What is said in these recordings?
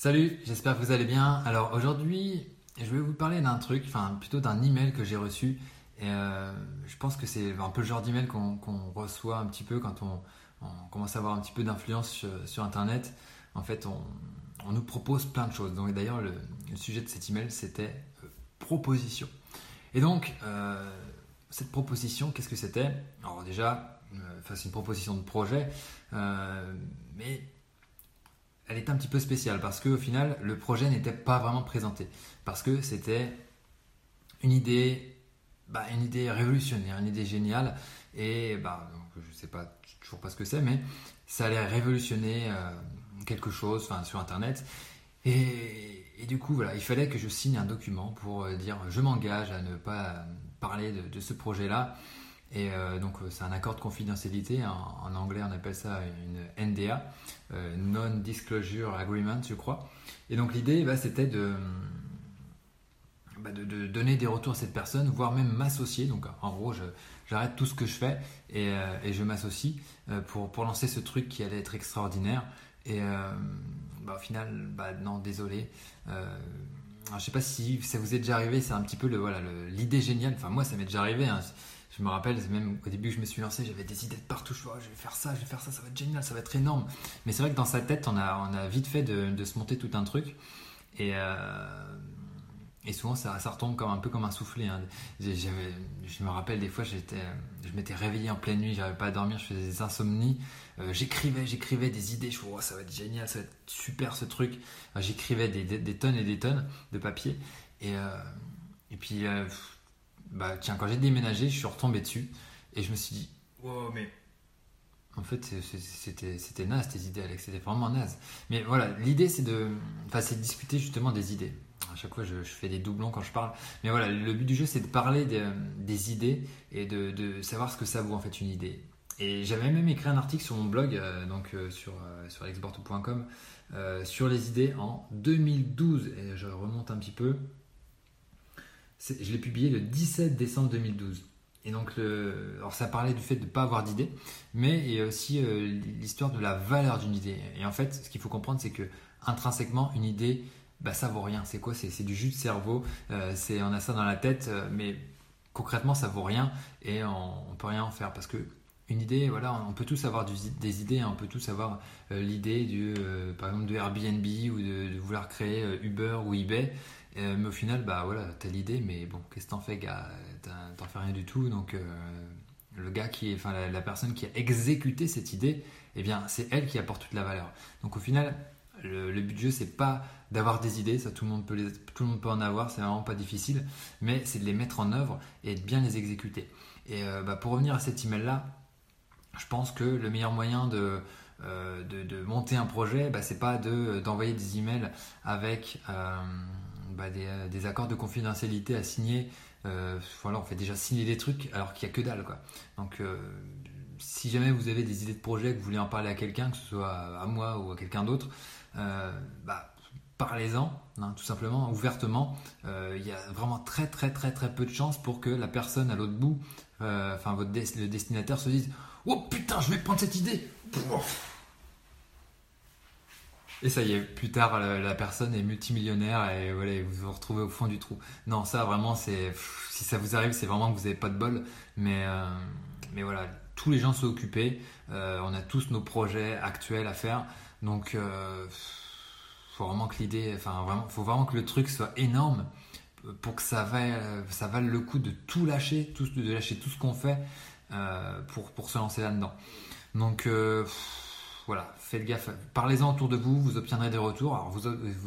Salut, j'espère que vous allez bien. Alors aujourd'hui, je vais vous parler d'un truc, enfin plutôt d'un email que j'ai reçu. Euh, je pense que c'est un peu le genre d'email qu'on reçoit un petit peu quand on, commence à avoir un petit peu d'influence sur, Internet. En fait, on, nous propose plein de choses. Donc d'ailleurs, le, sujet de cet email, c'était euh, proposition. Et donc, euh, cette proposition, qu'est-ce que c'était? Alors déjà, c'est une proposition de projet, mais elle est un petit peu spéciale parce qu'au final, le projet n'était pas vraiment présenté. Parce que c'était une idée, bah, une idée révolutionnaire, une idée géniale. Et bah, je ne sais pas toujours pas ce que c'est, mais ça allait révolutionner euh, quelque chose sur Internet. Et, du coup, voilà, il fallait que je signe un document pour euh, dire je m'engage à ne pas parler de ce projet-là et euh, donc euh, c'est un accord de confidentialité, en, anglais on appelle ça une NDA, euh, Non-Disclosure Agreement je crois. Et donc l'idée bah, c'était de, bah, de, donner des retours à cette personne, voire même m'associer. Donc en gros j'arrête tout ce que je fais et, je m'associe pour, lancer ce truc qui allait être extraordinaire. Et bah, au final, non désolé. je sais pas si ça vous est déjà arrivé, c'est un petit peu l'idée voilà, géniale. Enfin moi ça m'est déjà arrivé. Hein. Je me rappelle, même au début que je me suis lancé, j'avais des idées de partout. Je, je vais faire ça, je vais faire ça, ça va être génial, ça va être énorme. Mais c'est vrai que dans sa tête, on a, vite fait de, se monter tout un truc. Et, euh, souvent, ça, retombe comme un peu comme un soufflet. Hein. Je me rappelle des fois, je m'étais réveillé en pleine nuit, j'arrivais pas à dormir, je faisais des insomnies. Euh, j'écrivais, j'écrivais des idées. Je me oh, ça va être génial, ça va être super ce truc. j'écrivais des, tonnes et des tonnes de papier. Et, euh, et puis bah tiens, quand j'ai déménagé, je suis retombé dessus et je me suis dit, wow, mais en fait, c'était naze tes idées, Alex, c'était vraiment naze. Mais voilà, l'idée c'est de, enfin, de discuter justement des idées. À chaque fois, je, fais des doublons quand je parle. Mais voilà, le but du jeu, c'est de parler des idées et de, de, savoir ce que ça vaut en fait une idée. Et j'avais même écrit un article sur mon blog, euh, donc euh, sur, euh, sur exporto.com, sur les idées en 2012. Et je remonte un petit peu je l'ai publié le 17 décembre 2012. Et donc, alors ça parlait du fait de ne pas avoir d'idée, mais aussi euh, l'histoire de la valeur d'une idée. Et en fait, ce qu'il faut comprendre, c'est que intrinsèquement, une idée, bah, ça vaut rien. C'est quoi? C'est du jus de cerveau. Euh, c'est on a ça dans la tête, euh, mais concrètement, ça vaut rien et on, ne peut rien en faire parce que une idée, voilà, on peut tous avoir des idées, hein. on peut tous avoir l'idée du, par exemple, de Airbnb ou de, vouloir créer Uber ou eBay. Euh, mais au final, bah voilà, t'as l'idée, mais bon, qu'est-ce que t'en fais, gars? T'en fais rien du tout. Donc, euh, le gars qui est, enfin, la, personne qui a exécuté cette idée, eh bien, c'est elle qui apporte toute la valeur. Donc, au final, le, but du jeu, c'est pas d'avoir des idées, ça tout le monde peut, les, tout le monde peut en avoir, c'est vraiment pas difficile, mais c'est de les mettre en œuvre et de bien les exécuter. Et euh, bah, pour revenir à cet email-là, je pense que le meilleur moyen de, de, monter un projet, bah, c'est pas d'envoyer des emails avec bah, euh, des, accords de confidentialité à signer. Euh, voilà, on fait déjà signer des trucs alors qu'il n'y a que dalle. Quoi. Donc, euh, si jamais vous avez des idées de projet, que vous voulez en parler à quelqu'un, que ce soit à moi ou à quelqu'un d'autre, bah, parlez-en, hein, tout simplement, ouvertement. Il y a vraiment très très très très peu de chances pour que la personne à l'autre bout, enfin votre le destinataire se dise Oh putain, je vais prendre cette idée et ça y est, plus tard, la, personne est multimillionnaire et voilà, vous vous retrouvez au fond du trou. Non, ça vraiment, c'est si ça vous arrive, c'est vraiment que vous n'avez pas de bol. Mais, euh, mais voilà, tous les gens sont occupés. Euh, on a tous nos projets actuels à faire. Donc, euh, faut vraiment que l'idée, enfin, vraiment, faut vraiment que le truc soit énorme pour que ça vaille, ça vale le coup de tout lâcher, tout, de lâcher tout ce qu'on fait euh, pour, se lancer là-dedans. Donc, voilà, faites gaffe. Parlez-en autour de vous, vous obtiendrez des retours. Alors vous,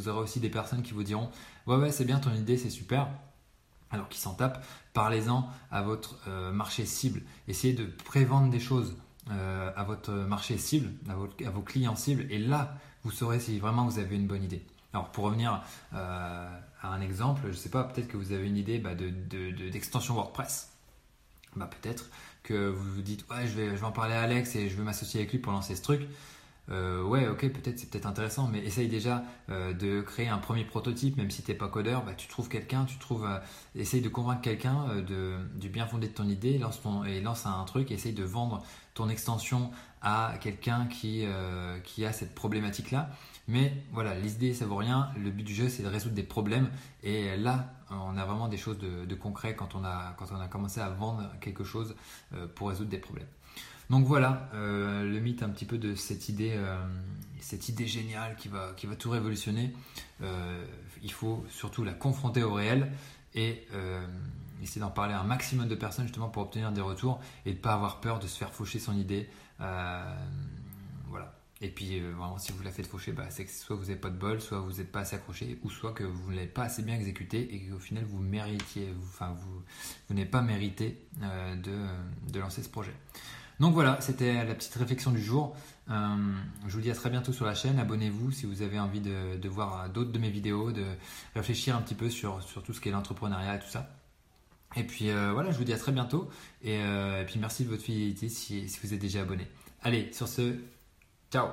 aurez aussi des personnes qui vous diront Ouais, ouais, c'est bien ton idée, c'est super. Alors qui s'en tapent, parlez-en à votre euh, marché cible. Essayez de prévendre des choses euh, à votre marché cible, à, vos clients cibles. Et là, vous saurez si vraiment vous avez une bonne idée. Alors pour revenir euh, à un exemple, je ne sais pas, peut-être que vous avez une idée bah, d'extension de, WordPress. Bah, peut-être que vous vous dites ouais je vais, je vais en parler à Alex et je veux m'associer avec lui pour lancer ce truc. Euh, ouais, ok, peut-être c'est peut-être intéressant, mais essaye déjà euh, de créer un premier prototype, même si tu n'es pas codeur, bah, tu trouves quelqu'un, tu trouves, euh, essaye de convaincre quelqu'un de, du bien fondé de ton idée, lance et lance un truc, essaye de vendre ton extension à quelqu'un qui, a cette problématique-là. Mais voilà, l'idée ça vaut rien. Le but du jeu c'est de résoudre des problèmes. Et là, on a vraiment des choses de, concret quand on, a, quand on a commencé à vendre quelque chose pour résoudre des problèmes. Donc voilà le mythe un petit peu de cette idée, cette idée géniale qui va, tout révolutionner. il faut surtout la confronter au réel et euh, essayer d'en parler à un maximum de personnes justement pour obtenir des retours et de ne pas avoir peur de se faire faucher son idée. Euh, voilà. Et puis euh, vraiment, si vous la faites faucher, bah, c'est que soit vous n'avez pas de bol, soit vous n'êtes pas assez accroché, ou soit que vous ne l'avez pas assez bien exécuté et qu'au final vous méritiez, enfin vous, n'avez pas mérité de lancer ce projet. Donc voilà, c'était la petite réflexion du jour. Euh, je vous dis à très bientôt sur la chaîne. Abonnez-vous si vous avez envie de, voir d'autres de mes vidéos, de réfléchir un petit peu sur, tout ce qu'est l'entrepreneuriat et tout ça. Et puis euh, voilà, je vous dis à très bientôt. Et, euh, puis merci de votre fidélité si vous êtes déjà abonné. Allez, sur ce, ciao